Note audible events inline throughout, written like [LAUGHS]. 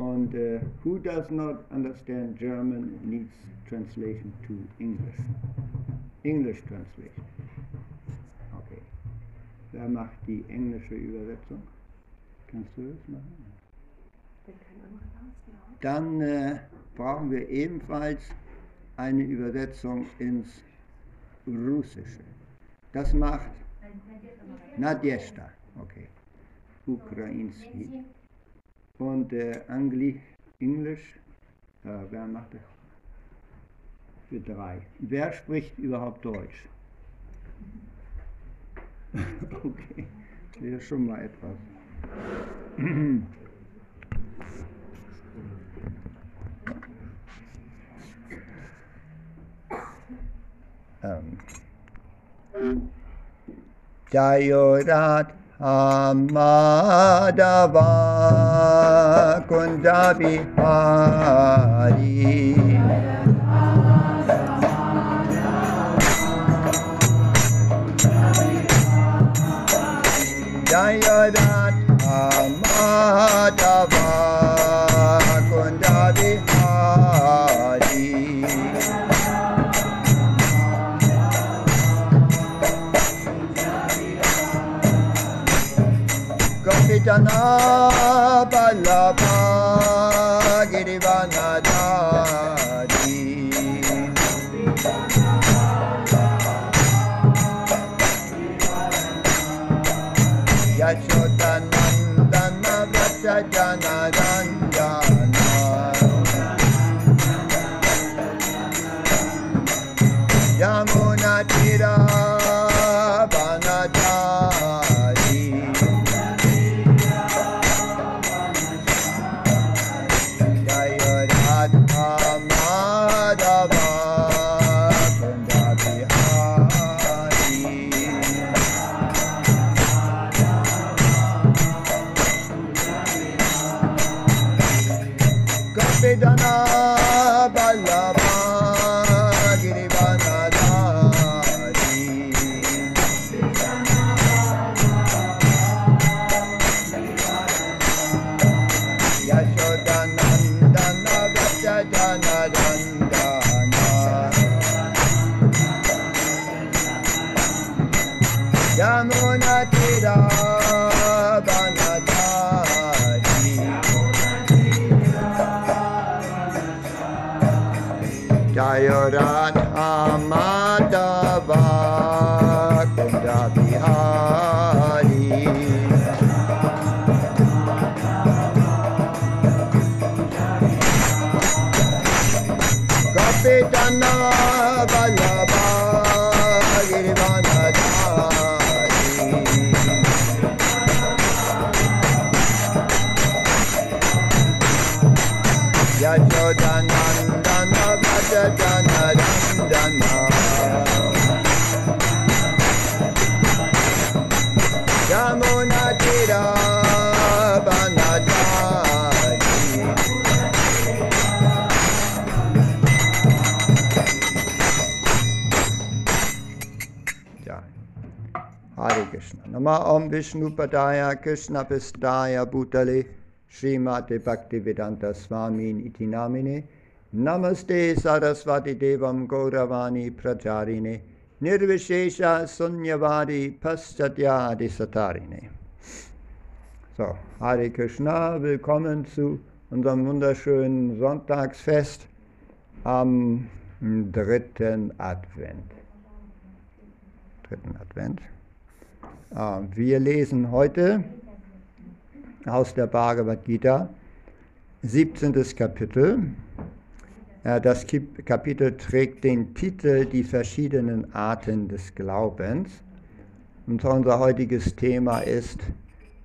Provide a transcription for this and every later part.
Und uh, who does not understand German needs translation to English. English translation. Okay. Wer macht die englische Übersetzung? Kannst du das machen? Dann äh, brauchen wir ebenfalls eine Übersetzung ins Russische. Das macht Nadjesta, okay. Ukrainski. Und äh, Angli Englisch, äh, wer macht das? Für drei. Wer spricht überhaupt Deutsch? [LAUGHS] okay, das ist schon mal etwas. um, [CLEARS THROAT] Jayorat Madhava Kunda Bihari Jaya Radha Madhava Gopidana Ballabha Om Vishnu Padaya Krishna Pistaya Bhutale Srimate Bhaktivedanta Swami Iti Namine Namaste Saraswati Devam Gauravani Prajarine Nirvishesha Sunyavadi Paschatya Satarine. So, Hare Krishna, willkommen zu unserem wunderschönen Sonntagsfest am dritten Advent. Dritten Advent. Ah, Wir lesen heute aus der Bhagavad Gita, 17. Kapitel. Äh, Das Kapitel trägt den Titel Die verschiedenen Arten des Glaubens. Und unser heutiges Thema ist,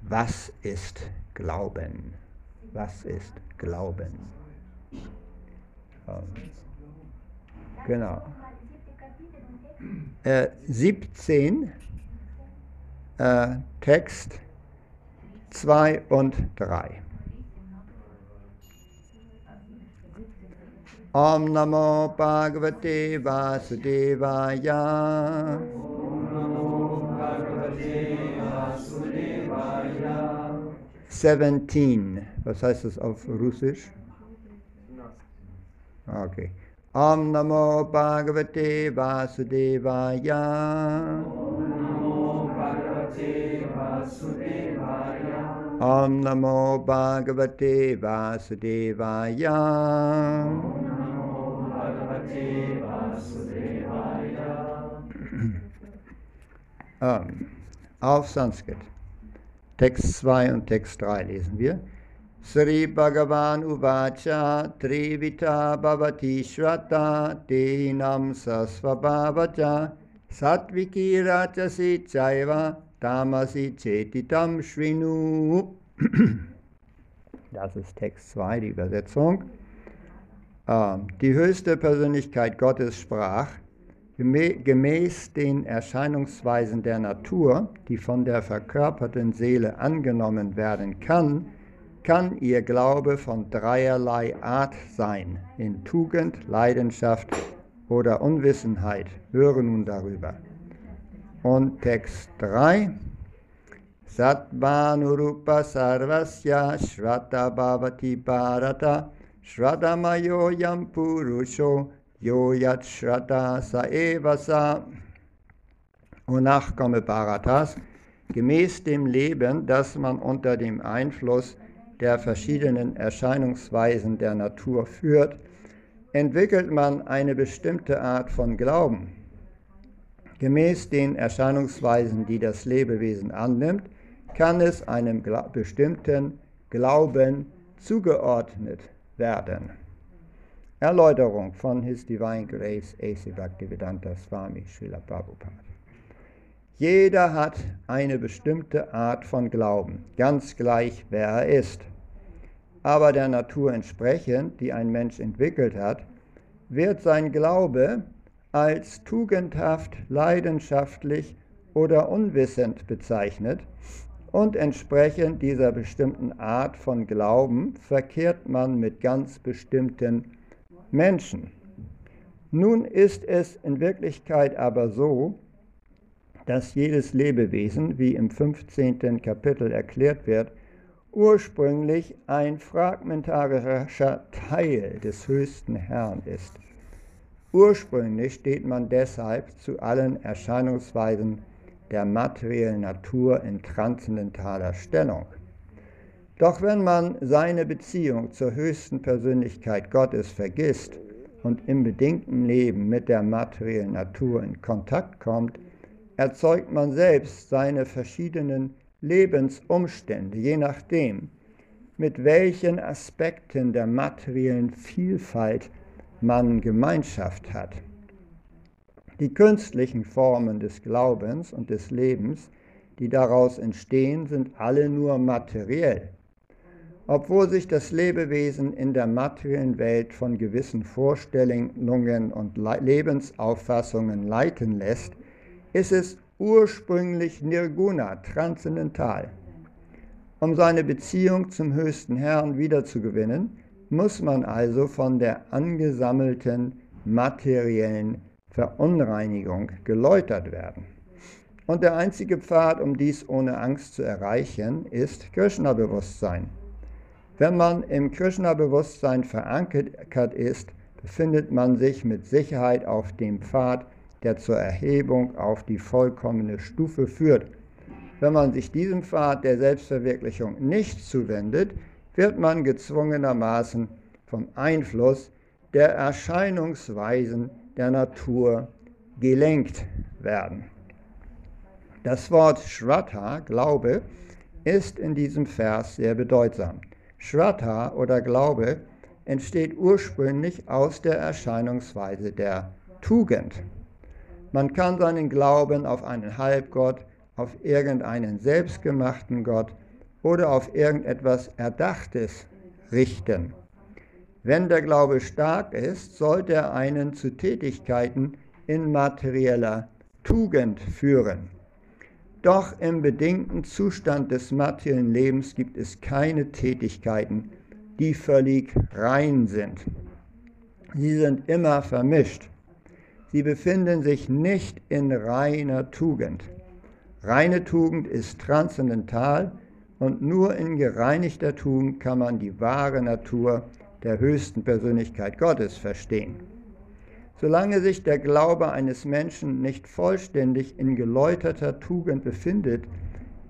was ist Glauben? Was ist Glauben? Ähm, Genau. Äh, 17, äh, Text 2 und 3. Om Namo Bhagavate Vasudevaya. 17. Was heißt das auf Russisch? Okay. Om Namo Bhagavate Vasudevaya. Om Namo Bhagavate Vasudevaya. Ähm, [CLEARS THROAT] auf Sanskrit. Text 2 und Text 3 lesen wir. Sri Bhagavan Uvacha Trivita Bhavati Shratta Dehinam Sasvabhavacha Satviki Rachasi Chaiva Tamasi Chetitam Shrinu. Das ist Text 2, die Übersetzung. Ähm, die höchste Persönlichkeit Gottes sprach, gemäß den Erscheinungsweisen der Natur, die von der verkörperten Seele angenommen werden kann, kann ihr Glaube von dreierlei Art sein, in Tugend, Leidenschaft oder Unwissenheit. Höre nun darüber. Und Text 3. Satvanurupa Sarvasya Shraddha Bhavati Bharata Shraddhamayo Yam Purusho Yoyat Shraddha Saevasa. O Nachkomme Bharatas, gemäß dem Leben, das man unter dem Einfluss der verschiedenen Erscheinungsweisen der Natur führt, entwickelt man eine bestimmte Art von Glauben. Gemäß den Erscheinungsweisen, die das Lebewesen annimmt, kann es einem bestimmten Glauben zugeordnet werden. Erläuterung von His Divine Grace A.C. Bhaktivedanta Swami Srila Prabhupada. Jeder hat eine bestimmte Art von Glauben, ganz gleich wer er ist. Aber der Natur entsprechend, die ein Mensch entwickelt hat, wird sein Glaube als tugendhaft, leidenschaftlich oder unwissend bezeichnet und entsprechend dieser bestimmten Art von Glauben verkehrt man mit ganz bestimmten Menschen. Nun ist es in Wirklichkeit aber so, dass jedes Lebewesen, wie im 15. Kapitel erklärt wird, ursprünglich ein fragmentarischer Teil des höchsten Herrn ist. Ursprünglich steht man deshalb zu allen Erscheinungsweisen der materiellen Natur in transzendentaler Stellung. Doch wenn man seine Beziehung zur höchsten Persönlichkeit Gottes vergisst und im bedingten Leben mit der materiellen Natur in Kontakt kommt, erzeugt man selbst seine verschiedenen Lebensumstände, je nachdem, mit welchen Aspekten der materiellen Vielfalt man Gemeinschaft hat. Die künstlichen Formen des Glaubens und des Lebens, die daraus entstehen, sind alle nur materiell. Obwohl sich das Lebewesen in der materiellen Welt von gewissen Vorstellungen und Lebensauffassungen leiten lässt, ist es ursprünglich Nirguna, transzendental. Um seine Beziehung zum höchsten Herrn wiederzugewinnen, muss man also von der angesammelten materiellen Verunreinigung geläutert werden. Und der einzige Pfad, um dies ohne Angst zu erreichen, ist Krishna-Bewusstsein. Wenn man im Krishna-Bewusstsein verankert ist, befindet man sich mit Sicherheit auf dem Pfad der zur Erhebung auf die vollkommene Stufe führt. Wenn man sich diesem Pfad der Selbstverwirklichung nicht zuwendet, wird man gezwungenermaßen vom Einfluss der Erscheinungsweisen der Natur gelenkt werden. Das Wort Shraddha, Glaube, ist in diesem Vers sehr bedeutsam. Shraddha oder Glaube entsteht ursprünglich aus der Erscheinungsweise der Tugend. Man kann seinen Glauben auf einen Halbgott, auf irgendeinen selbstgemachten Gott oder auf irgendetwas Erdachtes richten. Wenn der Glaube stark ist, sollte er einen zu Tätigkeiten in materieller Tugend führen. Doch im bedingten Zustand des materiellen Lebens gibt es keine Tätigkeiten, die völlig rein sind. Sie sind immer vermischt. Sie befinden sich nicht in reiner Tugend. Reine Tugend ist transzendental und nur in gereinigter Tugend kann man die wahre Natur der höchsten Persönlichkeit Gottes verstehen. Solange sich der Glaube eines Menschen nicht vollständig in geläuterter Tugend befindet,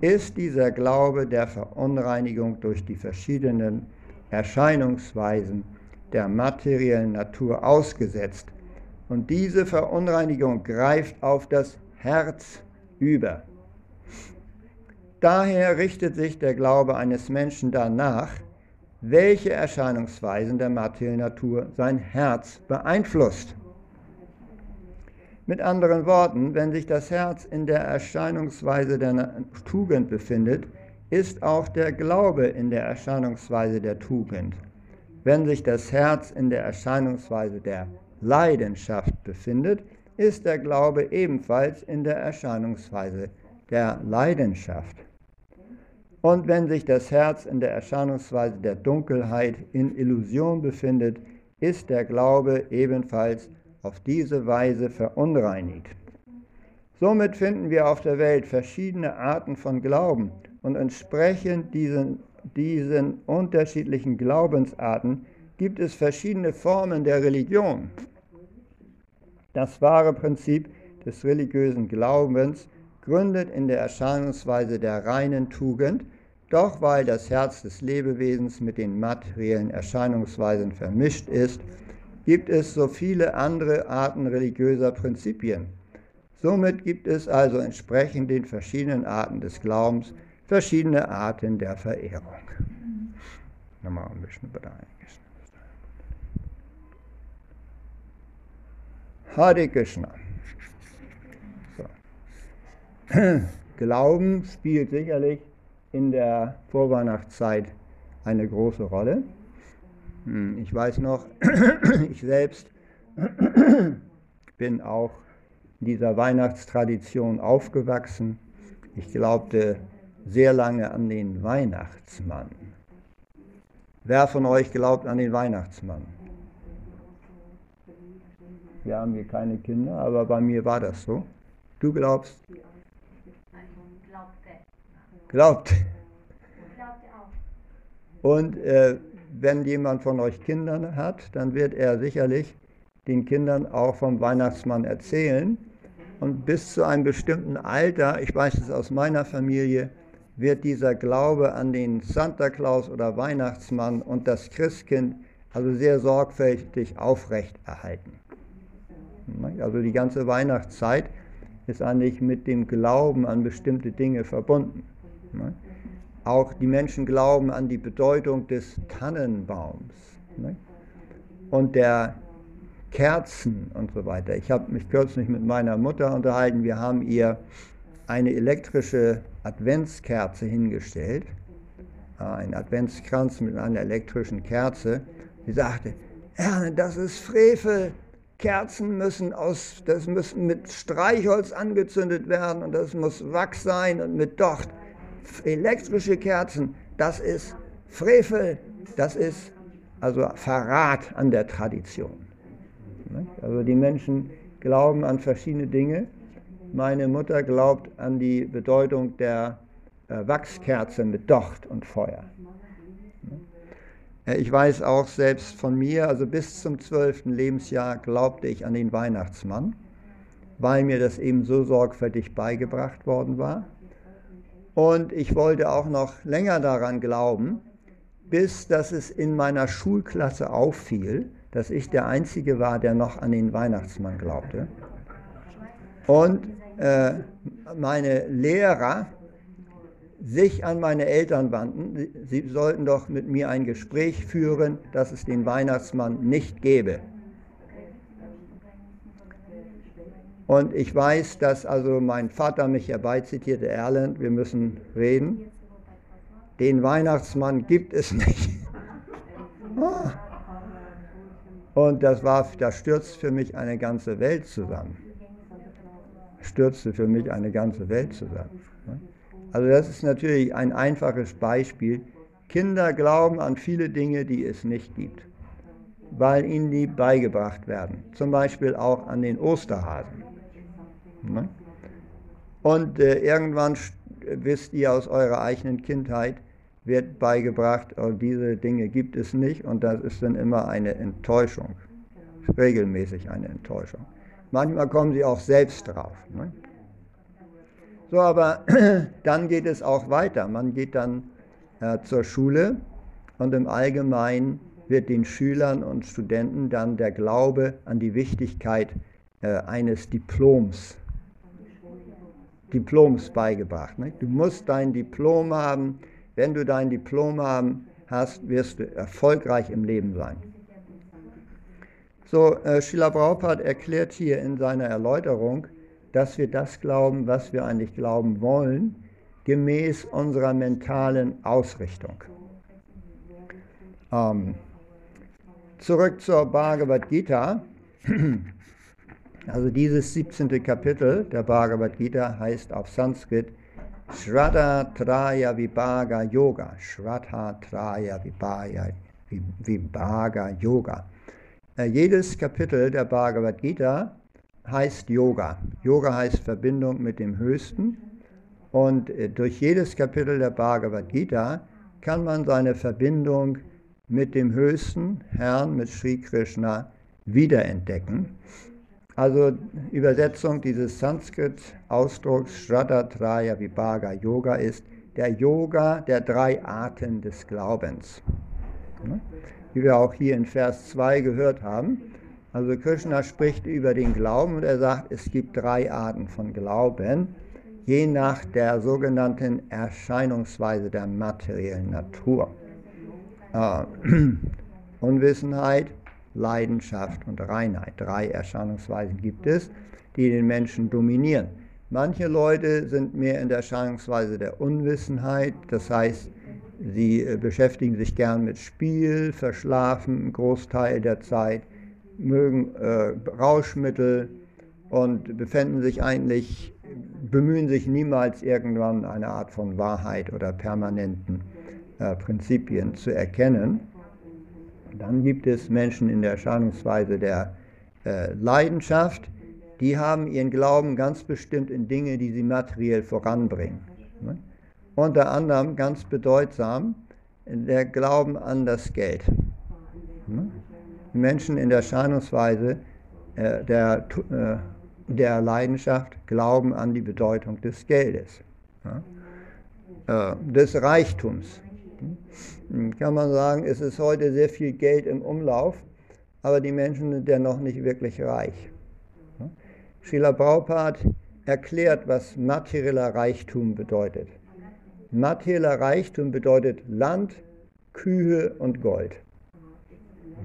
ist dieser Glaube der Verunreinigung durch die verschiedenen Erscheinungsweisen der materiellen Natur ausgesetzt. Und diese Verunreinigung greift auf das Herz über. Daher richtet sich der Glaube eines Menschen danach, welche Erscheinungsweisen der materiellen Natur sein Herz beeinflusst. Mit anderen Worten, wenn sich das Herz in der Erscheinungsweise der Tugend befindet, ist auch der Glaube in der Erscheinungsweise der Tugend. Wenn sich das Herz in der Erscheinungsweise der Leidenschaft befindet, ist der Glaube ebenfalls in der Erscheinungsweise der Leidenschaft. Und wenn sich das Herz in der Erscheinungsweise der Dunkelheit in Illusion befindet, ist der Glaube ebenfalls auf diese Weise verunreinigt. Somit finden wir auf der Welt verschiedene Arten von Glauben und entsprechend diesen, diesen unterschiedlichen Glaubensarten gibt es verschiedene Formen der Religion. Das wahre Prinzip des religiösen Glaubens gründet in der Erscheinungsweise der reinen Tugend, doch weil das Herz des Lebewesens mit den materiellen Erscheinungsweisen vermischt ist, gibt es so viele andere Arten religiöser Prinzipien. Somit gibt es also entsprechend den verschiedenen Arten des Glaubens verschiedene Arten der Verehrung. Nochmal ein bisschen einiges. Hare Krishna. [CLEARS THROAT] Glauben spielt sicherlich in der Vorweihnachtszeit eine große Rolle. Hm, ich weiß noch, [CLEARS THROAT] ich selbst [CLEARS THROAT] bin auch in dieser Weihnachtstradition aufgewachsen. Ich glaubte sehr lange an den Weihnachtsmann. Wer von euch glaubt an den Weihnachtsmann? Wir haben hier keine Kinder, aber bei mir war das so. Du glaubst? Glaubt. Und äh, wenn jemand von euch Kinder hat, dann wird er sicherlich den Kindern auch vom Weihnachtsmann erzählen. Und bis zu einem bestimmten Alter, ich weiß es aus meiner Familie, wird dieser Glaube an den Santa Claus oder Weihnachtsmann und das Christkind also sehr sorgfältig aufrechterhalten. Also die ganze Weihnachtszeit ist eigentlich mit dem Glauben an bestimmte Dinge verbunden. Auch die Menschen glauben an die Bedeutung des Tannenbaums ne? und der Kerzen und so weiter. Ich habe mich kürzlich mit meiner Mutter unterhalten. Wir haben ihr eine elektrische Adventskerze hingestellt, ein Adventskranz mit einer elektrischen Kerze. Sie sagte, das ist Frevel. Kerzen müssen aus, das müssen mit Streichholz angezündet werden und das muss Wachs sein und mit Docht elektrische Kerzen, das ist Frevel, das ist also Verrat an der Tradition. Also die Menschen glauben an verschiedene Dinge. Meine Mutter glaubt an die Bedeutung der äh, Wachskerze mit Docht und Feuer. Äh, ich weiß auch selbst von mir, also bis zum zwölften Lebensjahr glaubte ich an den Weihnachtsmann, weil mir das eben so sorgfältig beigebracht worden war. Und ich wollte auch noch länger daran glauben, bis dass es in meiner Schulklasse auffiel, dass ich der Einzige war, der noch an den Weihnachtsmann glaubte. Und äh, meine Lehrer sich an meine Eltern wandten, sie sollten doch mit mir ein Gespräch führen, dass es den Weihnachtsmann nicht gäbe. Und ich weiß, dass also mein Vater mich herbeizitierte, Erland, wir müssen reden. Den Weihnachtsmann gibt es nicht. [LAUGHS] Und das war, da stürzt für mich eine ganze Welt zusammen. Stürzte für mich eine ganze Welt zusammen. Also das ist natürlich ein einfaches Beispiel. Kinder glauben an viele Dinge, die es nicht gibt, weil ihnen die beigebracht werden. Zum Beispiel auch an den Osterhasen. Ne? Und äh, irgendwann wisst ihr aus eurer eigenen Kindheit, wird beigebracht, oh, diese Dinge gibt es nicht und das ist dann immer eine Enttäuschung, regelmäßig eine Enttäuschung. Manchmal kommen sie auch selbst drauf. Ne? So, aber [CLEARS THROAT] dann geht es auch weiter. Man geht dann äh, zur Schule und im Allgemeinen wird den Schülern und Studenten dann der Glaube an die Wichtigkeit äh, eines Diploms, Diploms beigebracht. Ne? Du musst dein Diplom haben. Wenn du dein Diplom haben hast, wirst du erfolgreich im Leben sein. So, äh, Schiller Braupart erklärt hier in seiner Erläuterung, dass wir das glauben, was wir eigentlich glauben wollen, gemäß unserer mentalen Ausrichtung. Ähm, zurück zur Bhagavad Gita. [CLEARS THROAT] Also dieses 17. Kapitel der Bhagavad Gita heißt auf Sanskrit Shraddha Traya Vibhaga Yoga. Shraddha Traya Vibhaga Yoga. Äh, jedes Kapitel der Bhagavad Gita heißt Yoga. Yoga heißt Verbindung mit dem Höchsten. Und äh, durch jedes Kapitel der Bhagavad Gita kann man seine Verbindung mit dem höchsten Herrn, mit Sri Krishna, wiederentdecken. Also Übersetzung dieses Sanskrit-Ausdrucks Shraddha Vibhaga Yoga ist der Yoga der drei Arten des Glaubens. Wie wir auch hier in Vers 2 gehört haben. Also Krishna spricht über den Glauben und er sagt, es gibt drei Arten von Glauben, je nach der sogenannten Erscheinungsweise der materiellen Natur äh, [CLEARS THROAT] Unwissenheit, Leidenschaft und Reinheit. Drei Erscheinungsweisen gibt es, die den Menschen dominieren. Manche Leute sind mehr in der Erscheinungsweise der Unwissenheit, das heißt, sie äh, beschäftigen sich gern mit Spiel, verschlafen einen Großteil der Zeit, mögen äh, Rauschmittel und befinden sich eigentlich, bemühen sich niemals irgendwann eine Art von Wahrheit oder permanenten äh, Prinzipien zu erkennen. Dann gibt es Menschen in der Erscheinungsweise der äh, Leidenschaft, die haben ihren Glauben ganz bestimmt in Dinge, die sie materiell voranbringen. Ne? Unter anderem ganz bedeutsam der Glauben an das Geld. Ne? Die Menschen in der Erscheinungsweise äh, der, äh, der Leidenschaft glauben an die Bedeutung des Geldes, ne? äh, des Reichtums. Hm, kann man sagen, es ist heute sehr viel Geld im Umlauf, aber die Menschen sind ja noch nicht wirklich reich. Schiller Baupart erklärt, was materieller Reichtum bedeutet. Materieller Reichtum bedeutet Land, Kühe und Gold.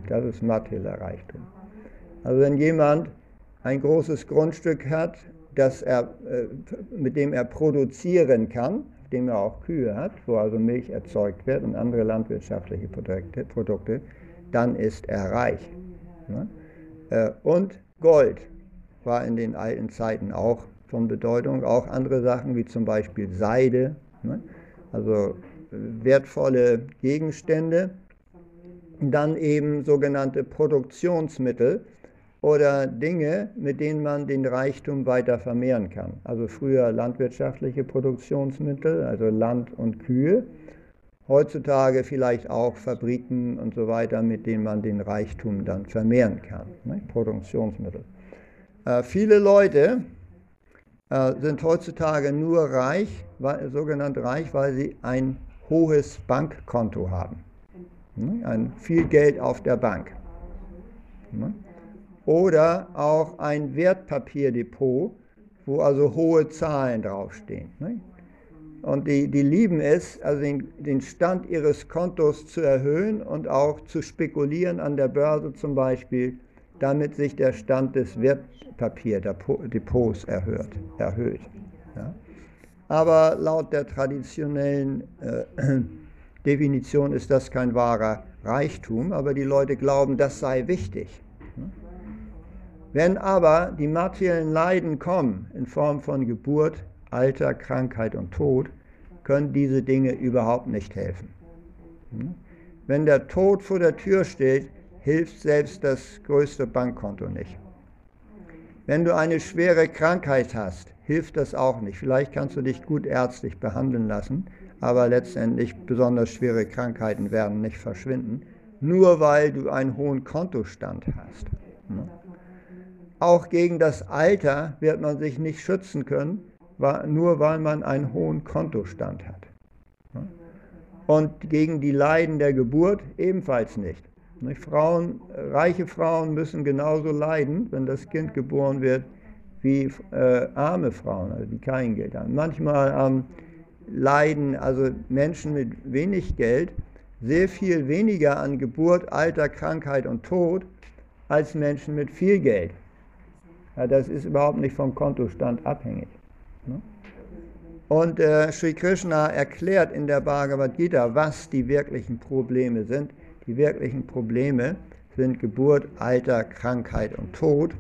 Das ist materieller Reichtum. Also wenn jemand ein großes Grundstück hat, das er, äh, mit dem er produzieren kann, dem er auch Kühe hat, wo also Milch erzeugt wird und andere landwirtschaftliche Produkte, Produkte dann ist er reich. Äh, und Gold war in den alten Zeiten auch von Bedeutung, auch andere Sachen wie zum Beispiel Seide, ne? also wertvolle Gegenstände, dann eben sogenannte Produktionsmittel, oder Dinge, mit denen man den Reichtum weiter vermehren kann. Also früher landwirtschaftliche Produktionsmittel, also Land und Kühe. Heutzutage vielleicht auch Fabriken und so weiter, mit denen man den Reichtum dann vermehren kann. Ne? Produktionsmittel. Äh, viele Leute äh, sind heutzutage nur reich, weil, sogenannt reich, weil sie ein hohes Bankkonto haben. Ne? Ein viel Geld auf der Bank. Ne? Oder auch ein Wertpapierdepot, wo also hohe Zahlen draufstehen. Ne? Und die, die lieben es, also den, den Stand ihres Kontos zu erhöhen und auch zu spekulieren an der Börse zum Beispiel, damit sich der Stand des Wertpapierdepots erhöht. erhöht ja? Aber laut der traditionellen äh, [CLEARS THROAT] Definition ist das kein wahrer Reichtum, aber die Leute glauben, das sei wichtig. Wenn aber die materiellen Leiden kommen in Form von Geburt, Alter, Krankheit und Tod, können diese Dinge überhaupt nicht helfen. Hm? Wenn der Tod vor der Tür steht, hilft selbst das größte Bankkonto nicht. Wenn du eine schwere Krankheit hast, hilft das auch nicht. Vielleicht kannst du dich gut ärztlich behandeln lassen, aber letztendlich besonders schwere Krankheiten werden nicht verschwinden, nur weil du einen hohen Kontostand hast. Auch gegen das Alter wird man sich nicht schützen können, nur weil man einen hohen Kontostand hat. Und gegen die Leiden der Geburt ebenfalls nicht. Frauen, reiche Frauen müssen genauso leiden, wenn das Kind geboren wird, wie äh, arme Frauen, also die kein Geld haben. Manchmal ähm, leiden also Menschen mit wenig Geld sehr viel weniger an Geburt, Alter, Krankheit und Tod als Menschen mit viel Geld. Das ist überhaupt nicht vom Kontostand abhängig. Ne? Und äh, Sri Krishna erklärt in der Bhagavad Gita, was die wirklichen Probleme sind. Die wirklichen Probleme sind Geburt, Alter, Krankheit und Tod.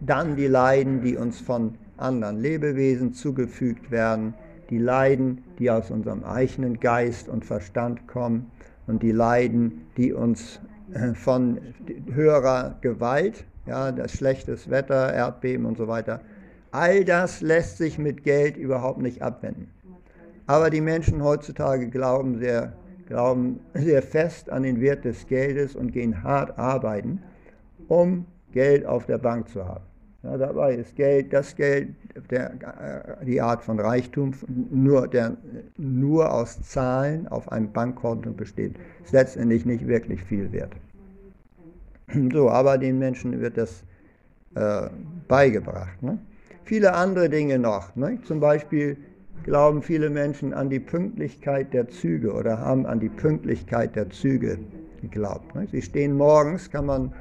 Dann die Leiden, die uns von anderen Lebewesen zugefügt werden, die Leiden, die aus unserem eigenen Geist und Verstand kommen und die Leiden, die uns äh, von höherer Gewalt, ja, das schlechtes Wetter, Erdbeben und so weiter, all das lässt sich mit Geld überhaupt nicht abwenden. Aber die Menschen heutzutage glauben sehr, glauben sehr fest an den Wert des Geldes und gehen hart arbeiten, um Geld auf der Bank zu haben. Ja, dabei ist Geld, das Geld, der, äh, die Art von Reichtum, nur, der nur aus Zahlen auf einem Bankkonto besteht, ist letztendlich nicht wirklich viel wert. [CLEARS THROAT] So, aber den Menschen wird das äh, beigebracht. Ne? Viele andere Dinge noch. Ne? Zum Beispiel glauben viele Menschen an die Pünktlichkeit der Züge oder haben an die Pünktlichkeit der Züge geglaubt. Ne? Sie stehen morgens, kann man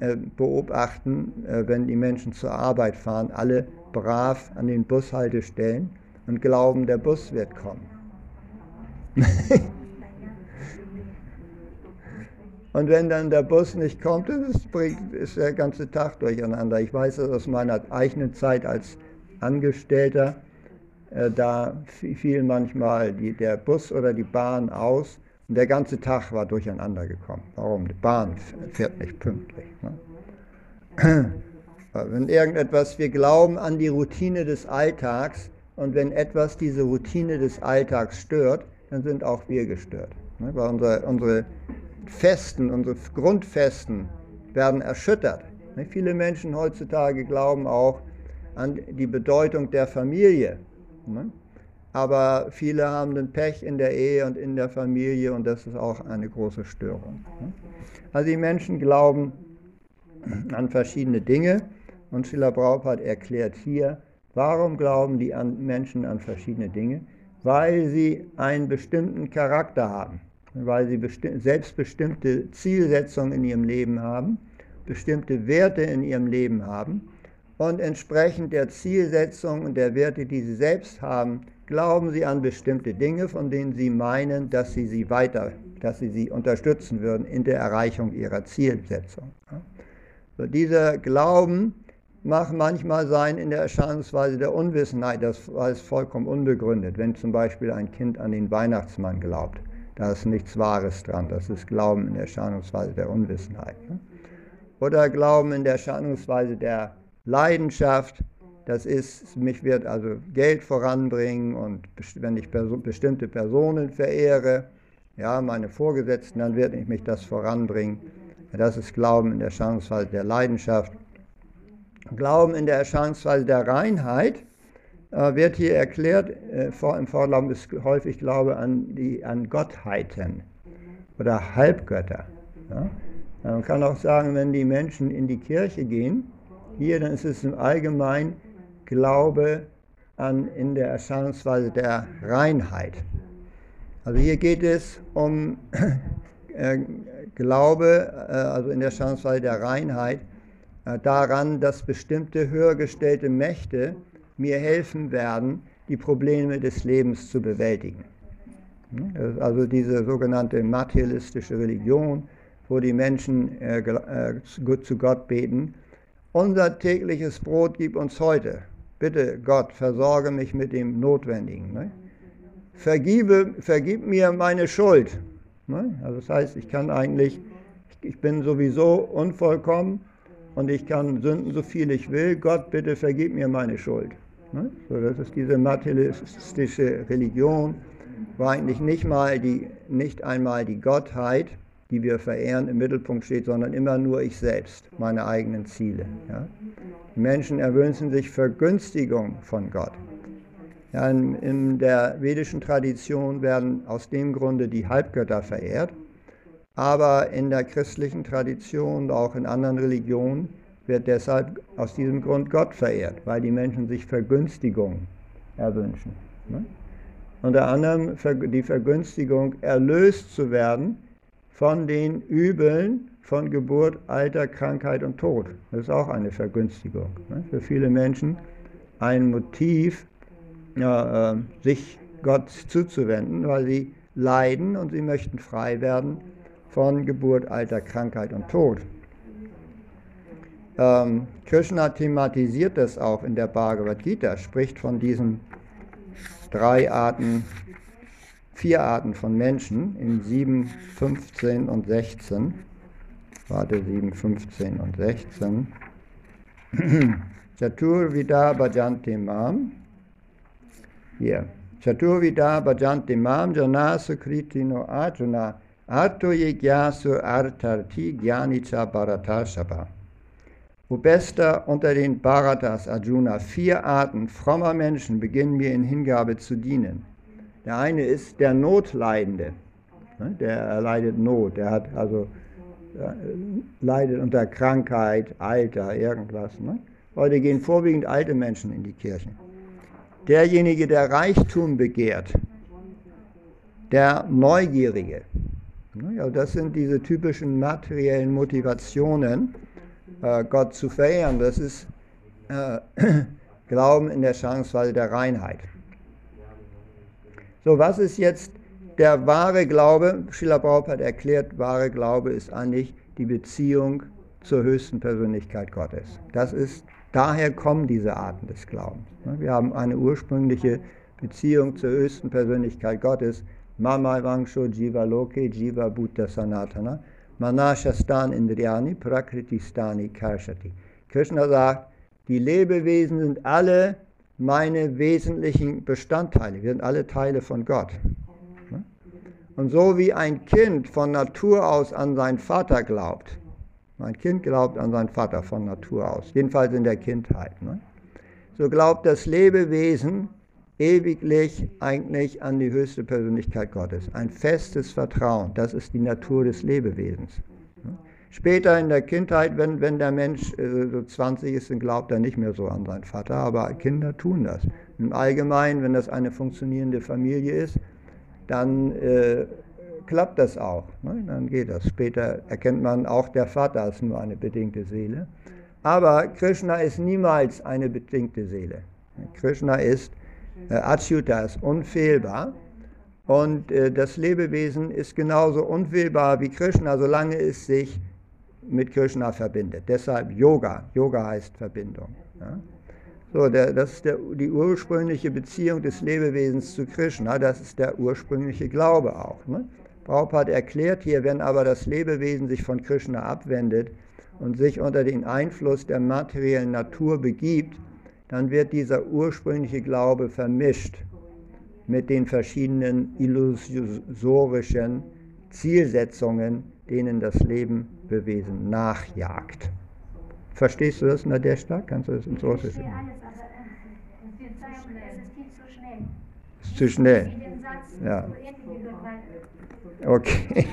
äh, beobachten, äh, wenn die Menschen zur Arbeit fahren, alle brav an den Bushaltestellen und glauben, der Bus wird kommen. [LAUGHS] und wenn dann der Bus nicht kommt, ist, ist der ganze Tag durcheinander. Ich weiß das aus meiner eigenen Zeit als Angestellter. Äh, da fiel manchmal die, der Bus oder die Bahn aus und der ganze Tag war durcheinander gekommen. Warum? Die Bahn fährt nicht pünktlich. Ne? [CLEARS THROAT] Wenn irgendetwas, wir glauben an die Routine des Alltags und wenn etwas diese Routine des Alltags stört, dann sind auch wir gestört. Ne? Weil unsere, unsere Festen, unsere Grundfesten werden erschüttert. Ne? Viele Menschen heutzutage glauben auch an die Bedeutung der Familie. Ne? aber viele haben den Pech in der Ehe und in der Familie und das ist auch eine große Störung. Also die Menschen glauben an verschiedene Dinge und Schiller Braupart erklärt hier, warum glauben die Menschen an verschiedene Dinge? Weil sie einen bestimmten Charakter haben, weil sie selbstbestimmte Zielsetzungen in ihrem Leben haben, bestimmte Werte in ihrem Leben haben und entsprechend der Zielsetzung und der Werte, die sie selbst haben, glauben sie an bestimmte Dinge, von denen sie meinen, dass sie sie weiter, dass sie sie unterstützen würden in der Erreichung ihrer Zielsetzung. So, dieser Glauben mag manchmal sein in der Erscheinungsweise der Unwissenheit, das ist vollkommen unbegründet. Wenn zum Beispiel ein Kind an den Weihnachtsmann glaubt, da ist nichts Wahres dran, das ist Glauben in der Erscheinungsweise der Unwissenheit. Ne? Oder Glauben in der Erscheinungsweise der Leidenschaft, das ist, mich wird also Geld voranbringen und wenn ich bestimmte Personen verehre, ja, meine Vorgesetzten, dann wird mich das voranbringen. Das ist Glauben in der Erscheinungsweise der Leidenschaft. Glauben in der Erscheinungsweise der Reinheit wird hier erklärt, äh, vor, im Vorlauf ist häufig Glaube an, die, an Gottheiten oder Halbgötter. Ja? Man kann auch sagen, wenn die Menschen in die Kirche gehen, hier, dann ist es im Allgemeinen Glaube an in der Erscheinungsweise der Reinheit. Also hier geht es um äh, Glaube, äh, also in der Erscheinungsweise der Reinheit, äh, daran, dass bestimmte höher gestellte Mächte mir helfen werden, die Probleme des Lebens zu bewältigen. Also diese sogenannte materialistische Religion, wo die Menschen äh, äh, zu Gott beten, unser tägliches Brot gib uns heute bitte Gott, versorge mich mit dem Notwendigen. Ne? Vergibe, vergib mir meine Schuld. Ne? Also das heißt, ich kann eigentlich, ich bin sowieso unvollkommen und ich kann sünden so viel ich will. Gott, bitte vergib mir meine Schuld. Ne? So, das ist diese materialistische Religion, wo eigentlich nicht, mal die, nicht einmal die Gottheit, die wir verehren, im Mittelpunkt steht, sondern immer nur ich selbst, meine eigenen Ziele. Ja? Die Menschen erwünschen sich Vergünstigung von Gott. Ja, in, in der vedischen Tradition werden aus dem Grunde die Halbgötter verehrt, aber in der christlichen Tradition, auch in anderen Religionen, wird deshalb aus diesem Grund Gott verehrt, weil die Menschen sich Vergünstigung erwünschen. Ne? Unter anderem die Vergünstigung, erlöst zu werden von den Übeln von Geburt, Alter, Krankheit und Tod. Das ist auch eine Vergünstigung. Ne? Für viele Menschen ein Motiv, ja, äh, sich Gott zuzuwenden, weil sie leiden und sie möchten frei werden von Geburt, Alter, Krankheit und Tod. Ähm, Krishna thematisiert das auch in der Bhagavad Gita, spricht von diesen drei Arten, vier Arten von Menschen in 7, 15 und 16. Warte, 7, 15 und 16. [CLEARS THROAT] Chaturvida Bhajanti Mam. Hier. Chaturvida Bhajanti Mam Jana Sukritino Arjuna Arto Yegyasu Artarti Gyanicha Bharatashabha. O bester unter den Bharatas Arjuna, vier Arten frommer Menschen beginnen mir in Hingabe zu dienen. Der eine ist der Notleidende, ne, der erleidet Not, der hat also äh, leidet unter Krankheit, Alter, irgendwas. Ne? Heute gehen vorwiegend alte Menschen in die Kirchen. Derjenige, der Reichtum begehrt, der Neugierige. Ne, das sind diese typischen materiellen Motivationen, äh, Gott zu verehren. Das ist äh, [CLEARS THROAT] Glauben in der Chance der Reinheit. So, was ist jetzt der wahre Glaube? Schiller Prabhupada erklärt, wahre Glaube ist eigentlich die Beziehung zur höchsten Persönlichkeit Gottes. Das ist, daher kommen diese Arten des Glaubens. Ne, wir haben eine ursprüngliche Beziehung zur höchsten Persönlichkeit Gottes. Mama Vangsho Jiva Loke Jiva Buddha Sanatana. Manashastan Indriyani Prakriti-stani Karshati. Krishna sagt, die Lebewesen sind alle meine wesentlichen Bestandteile. Wir sind alle Teile von Gott. Und so wie ein Kind von Natur aus an seinen Vater glaubt, mein Kind glaubt an seinen Vater von Natur aus, jedenfalls in der Kindheit, ne? so glaubt das Lebewesen ewiglich eigentlich an die höchste Persönlichkeit Gottes. Ein festes Vertrauen, das ist die Natur des Lebewesens. Später in der Kindheit, wenn, wenn der Mensch äh, so 20 ist, dann glaubt er nicht mehr so an seinen Vater, aber Kinder tun das. Im Allgemeinen, wenn das eine funktionierende Familie ist, dann äh, klappt das auch. Ne? Dann geht das. Später erkennt man auch, der Vater ist nur eine bedingte Seele. Aber Krishna ist niemals eine bedingte Seele. Krishna ist äh, Achyuta ist unfehlbar und äh, das Lebewesen ist genauso unfehlbar wie Krishna, solange es sich mit Krishna verbindet. Deshalb Yoga. Yoga heißt Verbindung. Ja? So, der, das ist der, die ursprüngliche Beziehung des Lebewesens zu Krishna, das ist der ursprüngliche Glaube auch. Ne? Prabhupada erklärt hier, wenn aber das Lebewesen sich von Krishna abwendet und sich unter den Einfluss der materiellen Natur begibt, dann wird dieser ursprüngliche Glaube vermischt mit den verschiedenen illusorischen Zielsetzungen, denen das Lebewesen nachjagt. Verstehst du das, Nadeshda? Kannst du das ins Russische? Ich alles, aber es ist zu schnell. Ist zu schnell. Ja. Okay.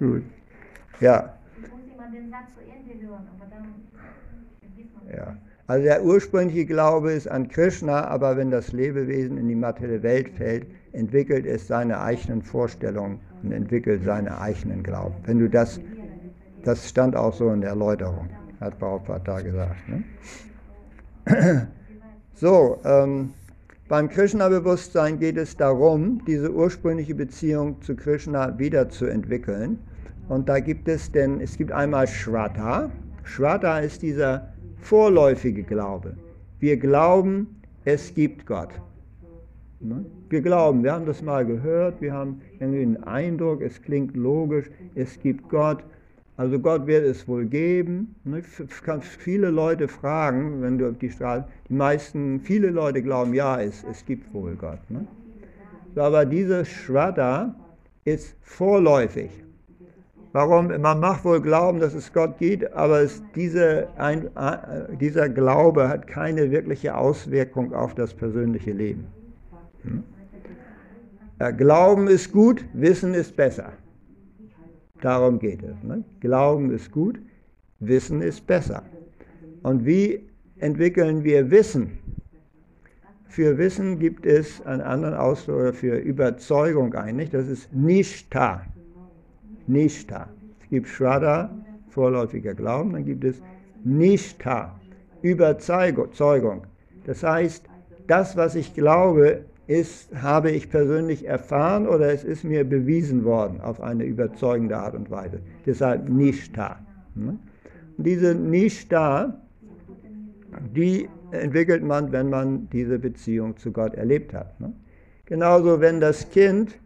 Gut. Ja. Ja. Also der ursprüngliche Glaube ist an Krishna, aber wenn das Lebewesen in die materielle Welt fällt, entwickelt es seine eigenen Vorstellungen und entwickelt seine eigenen Glauben. Wenn du das, das stand auch so in der Erläuterung, hat Prabhupada da gesagt. Ne? [CLEARS THROAT] So, ähm, beim Krishna-Bewusstsein geht es darum, diese ursprüngliche Beziehung zu Krishna wiederzuentwickeln. Und da gibt es denn, es gibt einmal Shraddha. Shraddha ist dieser vorläufige Glaube. Wir glauben, es gibt Gott. Ne? Wir glauben, wir haben das mal gehört, wir haben irgendwie den Eindruck, es klingt logisch, es gibt Gott, Also Gott wird es wohl geben. Du kannst viele Leute fragen, wenn du auf die Straße, die meisten, viele Leute glauben, ja, es, es gibt wohl Gott. Ne? Aber dieses Shraddha ist vorläufig. Warum? Man mag wohl glauben, dass es Gott gibt, aber es, diese, ein, äh, dieser Glaube hat keine wirkliche Auswirkung auf das persönliche Leben. Hm? Glauben ist gut, Wissen ist besser. Darum geht es. Ne? Glauben ist gut, Wissen ist besser. Und wie entwickeln wir Wissen? Für Wissen gibt es einen anderen Ausdruck für Überzeugung eigentlich, das ist Nishta. Nishta. Es gibt Shraddha, vorläufiger Glauben, dann gibt es Nishta, Überzeugung. Das heißt, das, was ich glaube, ist, habe ich persönlich erfahren oder es ist mir bewiesen worden auf eine überzeugende Art und Weise. Deshalb Nishta. Und diese Nishta, die entwickelt man, wenn man diese Beziehung zu Gott erlebt hat. Genauso, wenn das Kind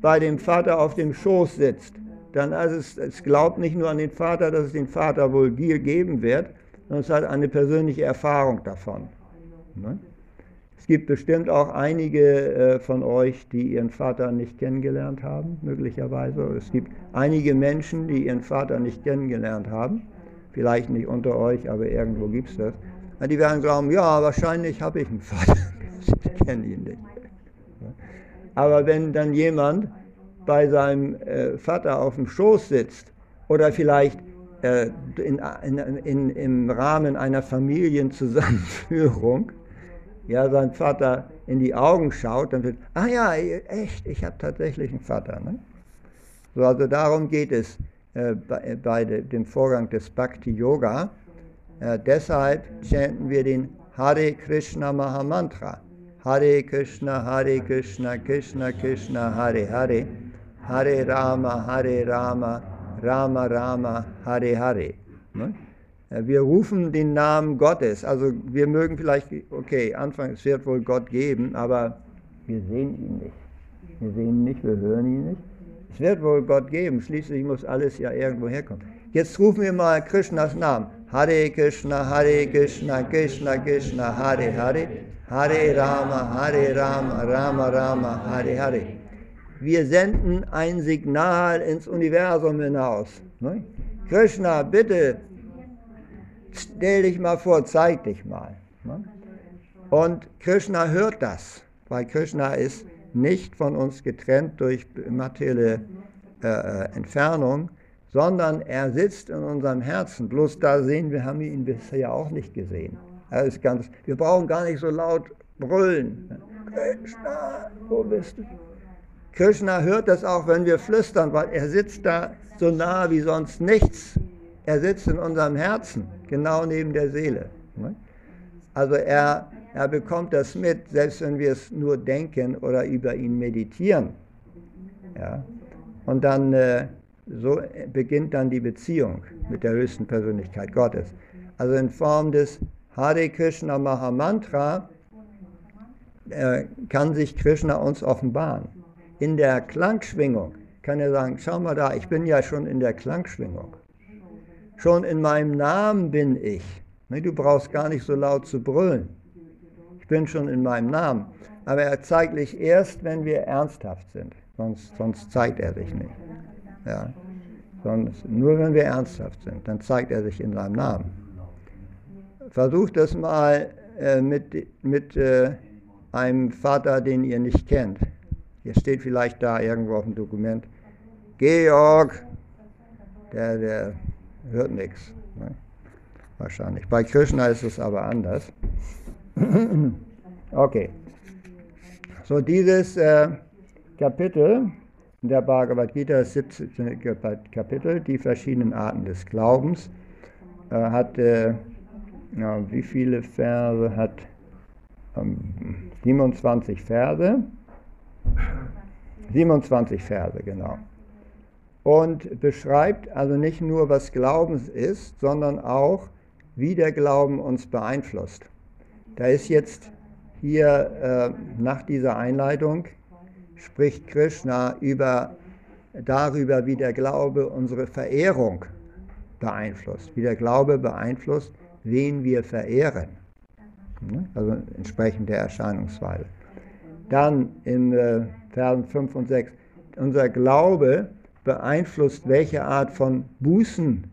bei dem Vater auf dem Schoß sitzt, dann also es, es glaubt nicht nur an den Vater, dass es den Vater wohl geben wird, sondern es hat eine persönliche Erfahrung davon. Es gibt bestimmt auch einige äh, von euch, die ihren Vater nicht kennengelernt haben, möglicherweise. Es gibt einige Menschen, die ihren Vater nicht kennengelernt haben. Vielleicht nicht unter euch, aber irgendwo gibt es das. Die werden glauben, ja, wahrscheinlich habe ich einen Vater. [LAUGHS] Ich kenne ihn nicht. Aber wenn dann jemand bei seinem äh, Vater auf dem Schoß sitzt oder vielleicht äh, in, in, in, im Rahmen einer Familienzusammenführung [LAUGHS] ja, sein Vater in die Augen schaut, dann wird, ah ja, echt, ich habe tatsächlich einen Vater. Ne? So, also darum geht es äh, bei, äh, bei de, dem Vorgang des Bhakti Yoga. Äh, deshalb chanten wir den Hare Krishna Mahamantra. Hare Krishna, Hare Krishna, Krishna Krishna, Hare Hare, Hare Rama, Hare Rama, Rama Rama, Hare Hare. Ne? Äh, wir rufen den Namen Gottes. Also wir mögen vielleicht, okay, Anfang, es wird wohl Gott geben, aber wir sehen ihn nicht. Wir sehen ihn nicht, wir hören ihn nicht. Es wird wohl Gott geben, schließlich muss alles ja irgendwo herkommen. Jetzt rufen wir mal Krishnas Namen. Hare Krishna, Hare Krishna, Krishna Krishna, Hare Hare, Hare Rama, Hare Rama, Rama Rama, Hare Hare. Wir senden ein Signal ins Universum hinaus. Ne? Krishna, bitte stell dich mal vor, zeig dich mal. Ne? Und Krishna hört das, weil Krishna ist nicht von uns getrennt durch materielle äh, äh, Entfernung, sondern er sitzt in unserem Herzen. Bloß da sehen wir, haben wir ihn bisher auch nicht gesehen. Er ist ganz, wir brauchen gar nicht so laut brüllen. Krishna, wo bist du? Krishna hört das auch, wenn wir flüstern, weil er sitzt da so nah wie sonst nichts. Er sitzt in unserem Herzen, genau neben der Seele. Ne? Also er, er bekommt das mit, selbst wenn wir es nur denken oder über ihn meditieren. Ja? Und dann äh, so beginnt dann die Beziehung mit der höchsten Persönlichkeit Gottes. Also in Form des Hare Krishna Mahamantra äh, kann sich Krishna uns offenbaren. In der Klangschwingung kann er sagen, schau mal da, ich bin ja schon in der Klangschwingung. Schon in meinem Namen bin ich. Du brauchst gar nicht so laut zu brüllen. Ich bin schon in meinem Namen. Aber er zeigt sich erst, wenn wir ernsthaft sind. Sonst, sonst zeigt er sich nicht. Ja. Sonst, nur wenn wir ernsthaft sind, dann zeigt er sich in seinem Namen. Versucht das mal äh, mit, mit äh, einem Vater, den ihr nicht kennt. Hier steht vielleicht da irgendwo auf dem Dokument. Georg, der, der hört nichts. Ne? Wahrscheinlich. Bei Krishna ist es aber anders. [CLEARS THROAT] okay. So, dieses äh, Kapitel in der Bhagavad Gita, das 17. Kapitel, die verschiedenen Arten des Glaubens, äh, hat, äh, ja, wie viele Verse hat? Ähm, 27 Verse. 27 Verse, genau und beschreibt also nicht nur, was Glauben ist, sondern auch, wie der Glauben uns beeinflusst. Da ist jetzt hier äh, nach dieser Einleitung, spricht Krishna über, darüber, wie der Glaube unsere Verehrung beeinflusst, wie der Glaube beeinflusst, wen wir verehren. Also entsprechend der Erscheinungsweise. Dann in äh, Versen 5 und 6, unser Glaube beeinflusst, welche Art von Bußen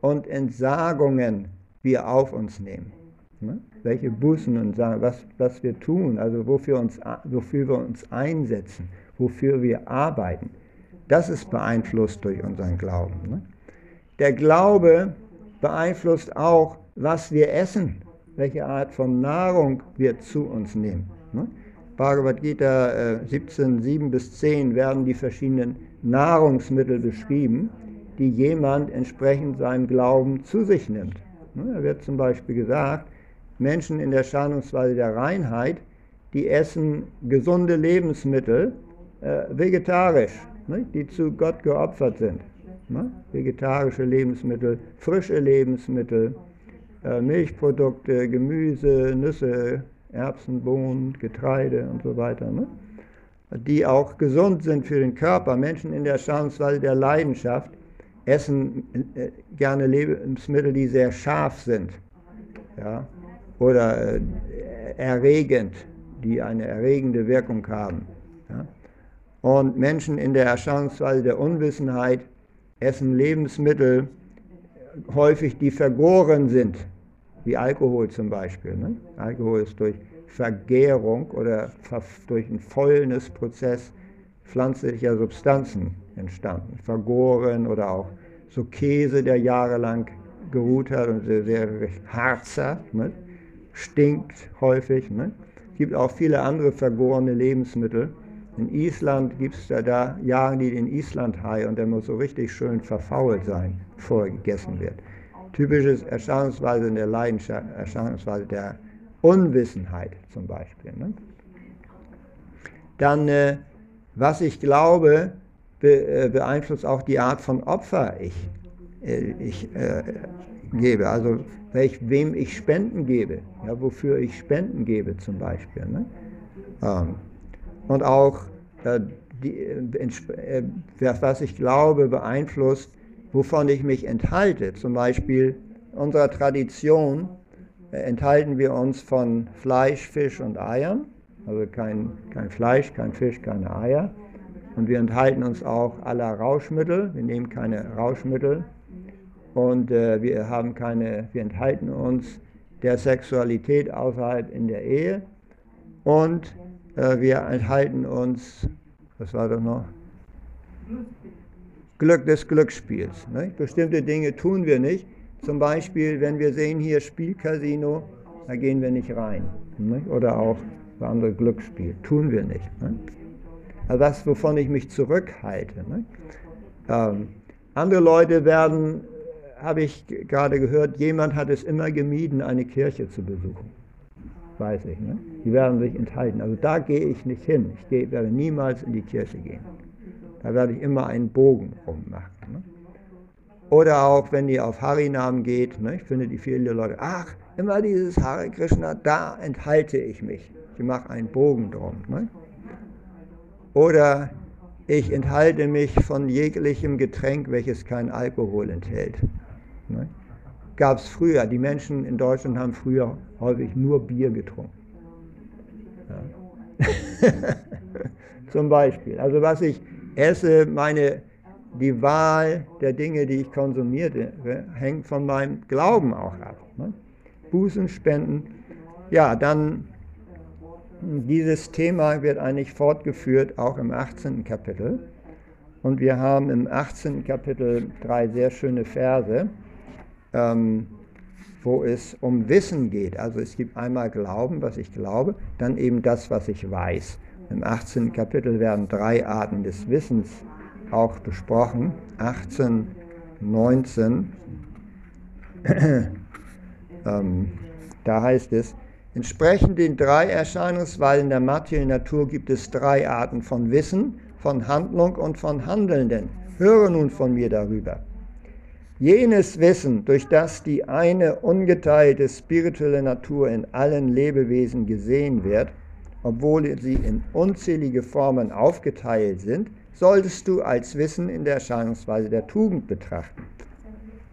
und Entsagungen wir auf uns nehmen. Ne? Welche Bußen und sagen, was, was wir tun, also wofür, uns, wofür wir uns einsetzen, wofür wir arbeiten. Das ist beeinflusst durch unseren Glauben. Ne? Der Glaube beeinflusst auch, was wir essen, welche Art von Nahrung wir zu uns nehmen. Ne? Bhagavad Gita äh, 17, 7 bis 10 werden die verschiedenen Nahrungsmittel beschrieben, die jemand entsprechend seinem Glauben zu sich nimmt. Ne? Da wird zum Beispiel gesagt, Menschen in der Scheinungsweise der Reinheit, die essen gesunde Lebensmittel, äh, vegetarisch, ne, die zu Gott geopfert sind. Ne? Vegetarische Lebensmittel, frische Lebensmittel, äh, Milchprodukte, Gemüse, Nüsse, Erbsen, Bohnen, Getreide und so weiter. Ne? Die auch gesund sind für den Körper. Menschen in der Scheinungsweise der Leidenschaft essen äh, gerne Lebensmittel, die sehr scharf sind. Ja? oder äh, erregend, die eine erregende Wirkung haben. Ja? Und Menschen in der Erscheinungsweise der Unwissenheit essen Lebensmittel häufig, die vergoren sind, wie Alkohol zum Beispiel. Ne? Alkohol ist durch Vergärung oder durch einen Fäulnisprozess pflanzlicher Substanzen entstanden. Vergoren oder auch so Käse, der jahrelang geruht hat und sehr, sehr Harzer. Ne? stinkt häufig. Ne? Es gibt auch viele andere vergorene Lebensmittel. In Island gibt es da, da, jagen die den Islandhai und der muss so richtig schön verfault sein, bevor er gegessen wird. Typisches Erscheinungsweise in der Leidenschaft, Erscheinungsweise der Unwissenheit zum Beispiel. Ne? Dann, äh, was ich glaube, be, äh, beeinflusst auch die Art von Opfer ich, äh, ich äh, gebe. Also welch, wem ich Spenden gebe, ja, wofür ich Spenden gebe zum Beispiel. Ne? Ähm, und auch äh, die, äh, was ich glaube, beeinflusst, wovon ich mich enthalte. Zum Beispiel unserer Tradition äh, enthalten wir uns von Fleisch, Fisch und Eiern. Also kein, kein Fleisch, kein Fisch, keine Eier. Und wir enthalten uns auch aller Rauschmittel. Wir nehmen keine Rauschmittel und äh, wir haben keine, wir enthalten uns der Sexualität außerhalb in der Ehe und äh, wir enthalten uns, was war das noch? Glück des Glücksspiels. Ne? Bestimmte Dinge tun wir nicht. Zum Beispiel, wenn wir sehen hier Spielcasino, da gehen wir nicht rein. Ne? Oder auch andere Glücksspiel. Tun wir nicht. Ne? Also das, wovon ich mich zurückhalte. Ähm, andere Leute werden habe ich gerade gehört, jemand hat es immer gemieden, eine Kirche zu besuchen. Weiß ich? Die werden sich enthalten. Also da gehe ich nicht hin. Ich gehe, werde niemals in die Kirche gehen. Da werde ich immer einen Bogen rummachen. Ne? Oder auch, wenn ihr auf Harinam geht, ne? ich finde die viele Leute, ach, immer dieses Hare Krishna, da enthalte ich mich. Ich mache einen Bogen drum. Ne? Oder ich enthalte mich von jeglichem Getränk, welches kein Alkohol enthält. Ne? Gab es früher, die Menschen in Deutschland haben früher häufig nur Bier getrunken. Ja. [LAUGHS] Zum Beispiel. Also was ich esse, meine, die Wahl der Dinge, die ich konsumierte, hängt von meinem Glauben auch ab. Ne? Bußen, Spenden. Ja, dann dieses Thema wird eigentlich fortgeführt, auch im 18. Kapitel. Und wir haben im 18. Kapitel drei sehr schöne Verse ähm, wo es um Wissen geht. Also es gibt einmal Glauben, was ich glaube, dann eben das, was ich weiß. Im 18. Kapitel werden drei Arten des Wissens auch besprochen. 18, 19. [CLEARS THROAT] ähm, da heißt es, entsprechend den drei Erscheinungsweisen der materiellen Natur gibt es drei Arten von Wissen, von Handlung und von Handelnden. Höre nun von mir darüber. Jenes Wissen, durch das die eine ungeteilte spirituelle Natur in allen Lebewesen gesehen wird, obwohl sie in unzählige Formen aufgeteilt sind, solltest du als Wissen in der Erscheinungsweise der Tugend betrachten.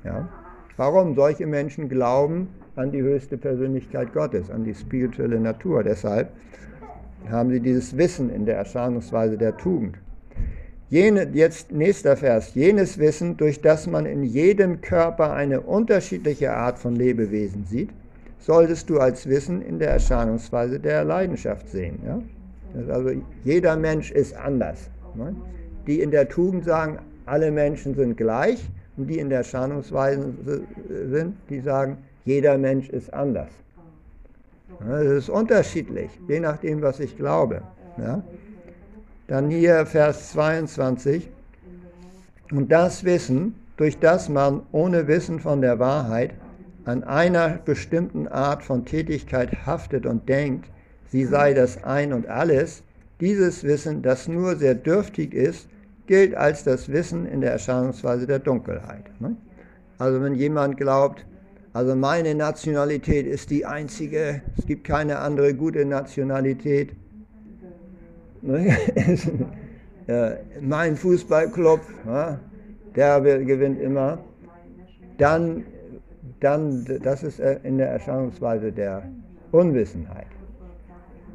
Ja? Warum? Solche Menschen glauben an die höchste Persönlichkeit Gottes, an die spirituelle Natur. Deshalb haben sie dieses Wissen in der Erscheinungsweise der Tugend. Jene, jetzt nächster Vers, jenes Wissen, durch das man in jedem Körper eine unterschiedliche Art von Lebewesen sieht, solltest du als Wissen in der Erscheinungsweise der Leidenschaft sehen. Ja? Also jeder Mensch ist anders. Ne? Die in der Tugend sagen, alle Menschen sind gleich und die in der Erscheinungsweise sind, die sagen, jeder Mensch ist anders. Es ist unterschiedlich, je nachdem, was ich glaube. Ja? Dann hier Vers 22. Und das Wissen, durch das man ohne Wissen von der Wahrheit an einer bestimmten Art von Tätigkeit haftet und denkt, sie sei das Ein und alles, dieses Wissen, das nur sehr dürftig ist, gilt als das Wissen in der Erscheinungsweise der Dunkelheit. Ne? Also wenn jemand glaubt, also meine Nationalität ist die einzige, es gibt keine andere gute Nationalität, ne? [LAUGHS] mein Fußballclub, der gewinnt immer, dann, dann, das ist äh, in der Erscheinungsweise der Unwissenheit.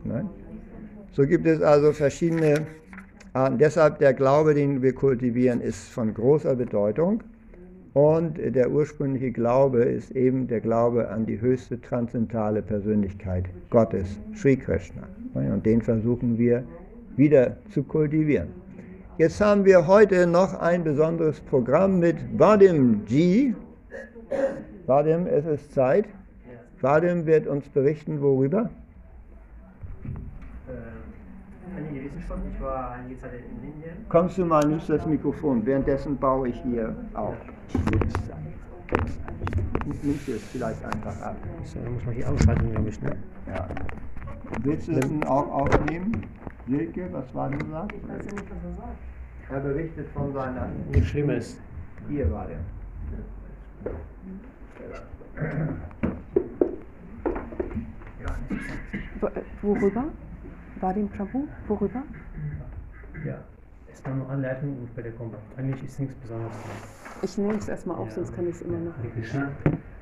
Ne? So gibt es also verschiedene Arten. Deshalb der Glaube, den wir kultivieren, ist von großer Bedeutung. Und der ursprüngliche Glaube ist eben der Glaube an die höchste transzendentale Persönlichkeit Gottes, Sri Krishna. Und den versuchen wir wieder zu kultivieren. Jetzt haben wir heute noch ein besonderes Programm mit Vadim G. Vadim, es ist Zeit. Vadim wird uns berichten, worüber? einige wissen schon, ich war einige Zeit in Indien. Kommst du mal, nimmst das Mikrofon, währenddessen baue ich hier auf. Nimmst du es vielleicht einfach ab. So, dann muss man hier ausschalten, glaube ich, ne? Ja. Willst du es auch aufnehmen? Silke, was war denn gesagt? Ich weiß nicht, was er sagt. Er berichtet von seiner... Nichts Schlimmes. Hier war der. Worüber? Vadim Prabhu, worüber? Ja, es war nur Anleitung und bei der kommt. Eigentlich ist nichts Besonderes. Ich nehme es erstmal auf, ja. sonst kann ich es immer noch.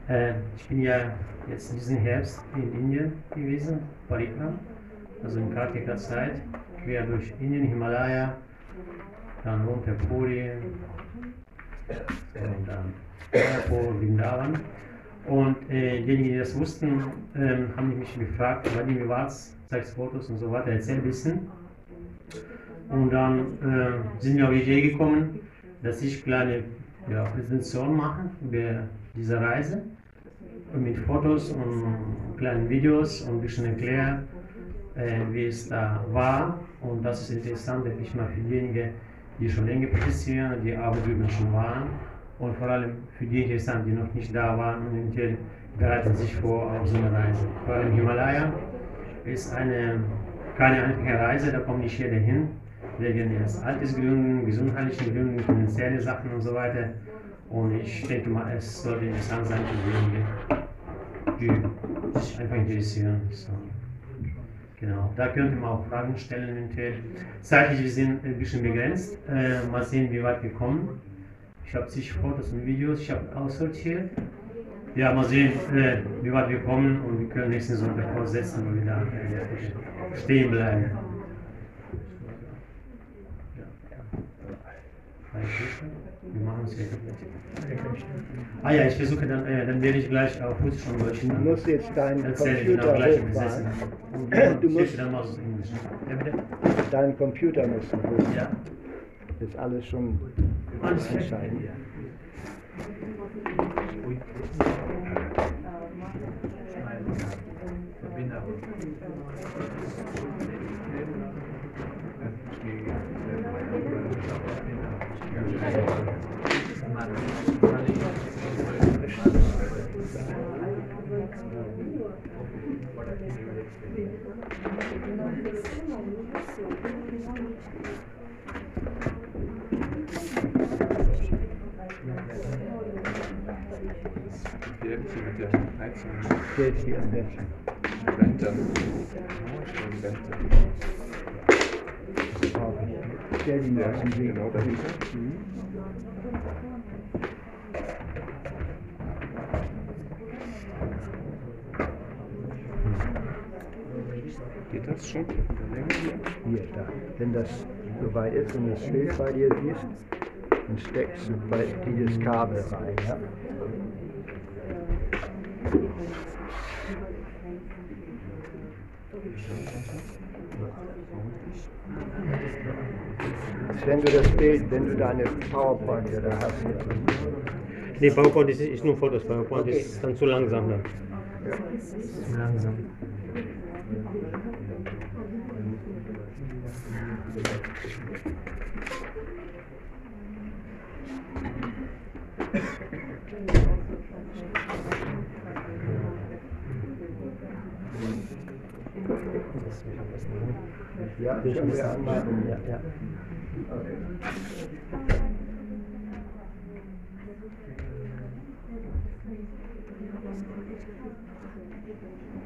Äh, ich bin ja jetzt diesen Herbst in Indien gewesen, Parikram, also in Kartika Zeit, quer durch Indien, Himalaya, dann runter Puri und dann Mayapur, Vrindavan. Und äh, diejenigen, die das wussten, äh, haben mich gefragt, war es zeigst Fotos und so weiter, erzähl ein bisschen. Und dann äh, sind wir auf die Idee gekommen, dass ich kleine ja, Präsentation mache über diese Reise mit Fotos und kleinen Videos und ein bisschen erkläre, äh, wie es da war. Und das ist interessant, denke ich mal, für diejenigen, die schon länger praktizieren, die aber drüben schon waren. Und vor allem für die interessant, die noch nicht da waren und eventuell bereiten sich vor auf so eine Reise. Vor allem Himalaya ist eine, keine einfache Reise, da kommt nicht jeder hin, wegen des Altersgründen, gesundheitlichen Gründen, finanzielle Sachen und so weiter. Und ich denke mal, es sollte interessant sein für diejenigen, die sich einfach interessieren. So. Genau, da könnte man auch Fragen stellen. Zeitlich, wir sind ein bisschen begrenzt. Äh, mal sehen, wie weit wir kommen. Ich habe zig Fotos und Videos, ich habe aussortiert. Ja, mal sehen, äh, wie weit wir kommen und wir können nächsten Sonntag fortsetzen und wieder äh, stehen bleiben. Wir machen es gleich. Ah ja, ich versuche dann, äh, dann werde ich gleich auf Russisch und Deutsch Du musst jetzt deinen Computer genau, gleich hochfahren. [CLEARS THROAT] Du musst, dann machst du Englisch. Ja, bitte? Deinen Computer musst du hochfahren. Ja. Ist alles schon entscheidend. Ja. Rente. Rente. Stell die mal an den genau dahinter. Geht das schon? Hier, da. Wenn das soweit ist und das Schild bei dir siehst, dann steckst du bei dieses Kabel rein. Ja? Wenn du das Bild, wenn du deine PowerPoint da hast, Nee, PowerPoint ist, ist nur Fotos. PowerPoint Okay. ist dann zu langsam dann. ja. Zu langsam. Ja, können wir anmachen. Ja, ja. Können